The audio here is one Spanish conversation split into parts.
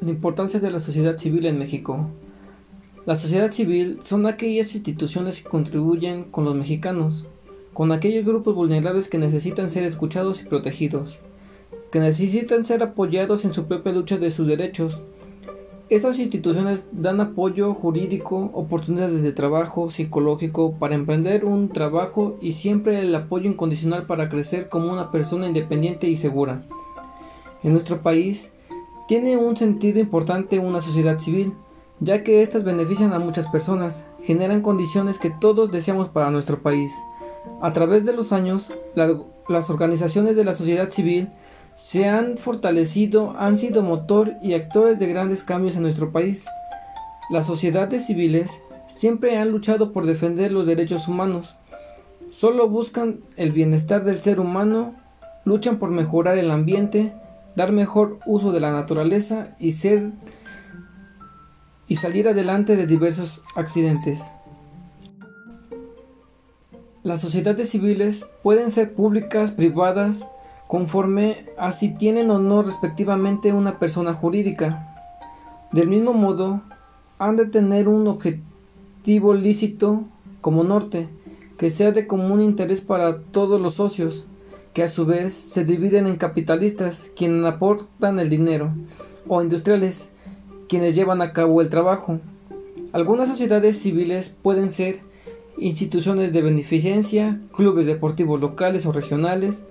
La importancia de la sociedad civil en México. La sociedad civil son aquellas instituciones que contribuyen con los mexicanos, con aquellos grupos vulnerables que necesitan ser escuchados y protegidos, que necesitan ser apoyados en su propia lucha de sus derechos. Estas instituciones dan apoyo jurídico, oportunidades de trabajo psicológico para emprender un trabajo y siempre el apoyo incondicional para crecer como una persona independiente y segura. En nuestro país, tiene un sentido importante una sociedad civil, ya que éstas benefician a muchas personas, generan condiciones que todos deseamos para nuestro país. A través de los años, las organizaciones de la sociedad civil se han fortalecido, han sido motor y actores de grandes cambios en nuestro país. Las sociedades civiles siempre han luchado por defender los derechos humanos. Solo buscan el bienestar del ser humano, luchan por mejorar el ambiente, dar mejor uso de la naturaleza y ser y salir adelante de diversos accidentes. Las sociedades civiles pueden ser públicas, privadas, conforme a si tienen o no respectivamente una persona jurídica. Del mismo modo, han de tener un objetivo lícito como norte, que sea de común interés para todos los socios, que a su vez se dividen en capitalistas, quienes aportan el dinero, o industriales, quienes llevan a cabo el trabajo. Algunas sociedades civiles pueden ser instituciones de beneficencia, clubes deportivos locales o regionales,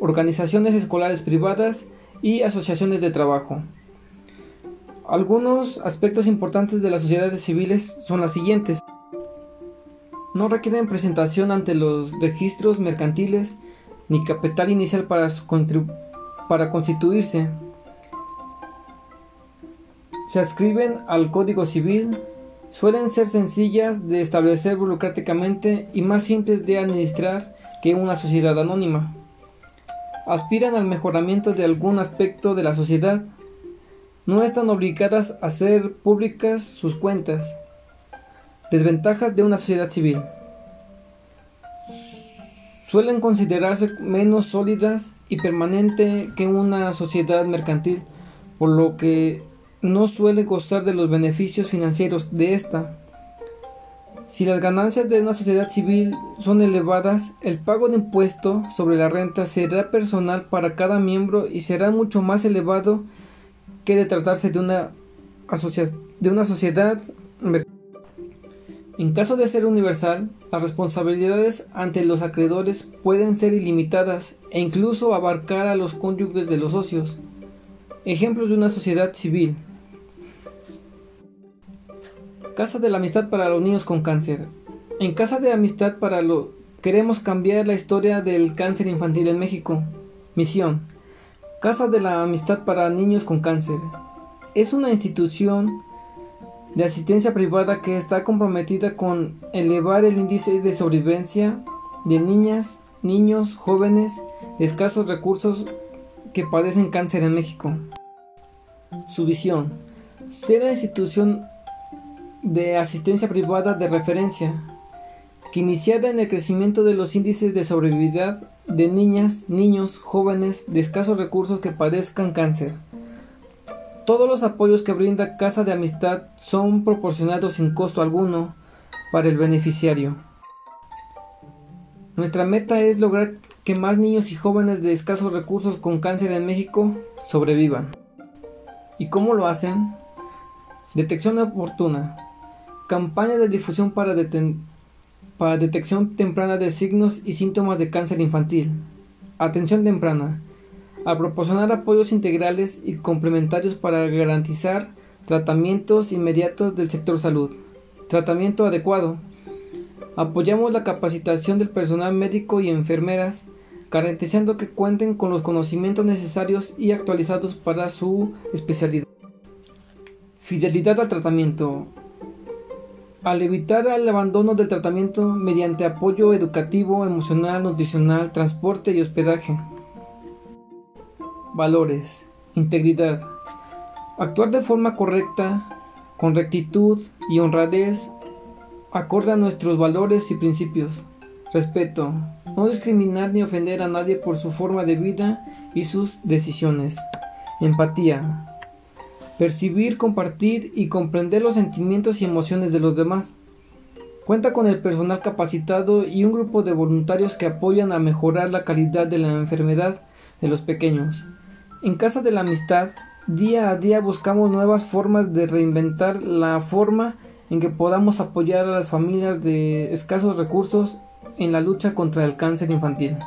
organizaciones escolares privadas y asociaciones de trabajo. Algunos aspectos importantes de las sociedades civiles son las siguientes. No requieren presentación ante los registros mercantiles ni capital inicial para, para constituirse. Se adscriben al Código Civil, suelen ser sencillas de establecer burocráticamente y más simples de administrar que una sociedad anónima. Aspiran al mejoramiento de algún aspecto de la sociedad. No están obligadas a hacer públicas sus cuentas. Desventajas de una sociedad civil suelen considerarse menos sólidas y permanente que una sociedad mercantil, por lo que no suele gozar de los beneficios financieros de esta. Si las ganancias de una sociedad civil son elevadas, el pago de impuesto sobre la renta será personal para cada miembro y será mucho más elevado que de tratarse de una, de una sociedad mercantil. En caso de ser universal, las responsabilidades ante los acreedores pueden ser ilimitadas e incluso abarcar a los cónyuges de los socios. Ejemplos de una sociedad civil. Casa de la Amistad para los niños con cáncer. En Casa de Amistad para lo queremos cambiar la historia del cáncer infantil en México. Misión. Casa de la Amistad para niños con cáncer. Es una institución de asistencia privada que está comprometida con elevar el índice de sobrevivencia de niñas, niños, jóvenes de escasos recursos que padecen cáncer en México. Su visión, ser la institución de asistencia privada de referencia, que iniciada en el crecimiento de los índices de sobrevivibilidad de niñas, niños, jóvenes de escasos recursos que padezcan cáncer. Todos los apoyos que brinda Casa de Amistad son proporcionados sin costo alguno para el beneficiario. Nuestra meta es lograr que más niños y jóvenes de escasos recursos con cáncer en México sobrevivan. ¿Y cómo lo hacen? Detección oportuna. Campaña de difusión para, para detección temprana de signos y síntomas de cáncer infantil. Atención temprana a proporcionar apoyos integrales y complementarios para garantizar tratamientos inmediatos del sector salud. Tratamiento adecuado. Apoyamos la capacitación del personal médico y enfermeras, garantizando que cuenten con los conocimientos necesarios y actualizados para su especialidad. Fidelidad al tratamiento. Al evitar el abandono del tratamiento mediante apoyo educativo, emocional, nutricional, transporte y hospedaje. Valores. Integridad. Actuar de forma correcta, con rectitud y honradez, acorde a nuestros valores y principios. Respeto. No discriminar ni ofender a nadie por su forma de vida y sus decisiones. Empatía. percibir, compartir y comprender los sentimientos y emociones de los demás. Cuenta con el personal capacitado y un grupo de voluntarios que apoyan a mejorar la calidad de la enfermedad de los pequeños. En Casa de la Amistad, día a día buscamos nuevas formas de reinventar la forma en que podamos apoyar a las familias de escasos recursos en la lucha contra el cáncer infantil.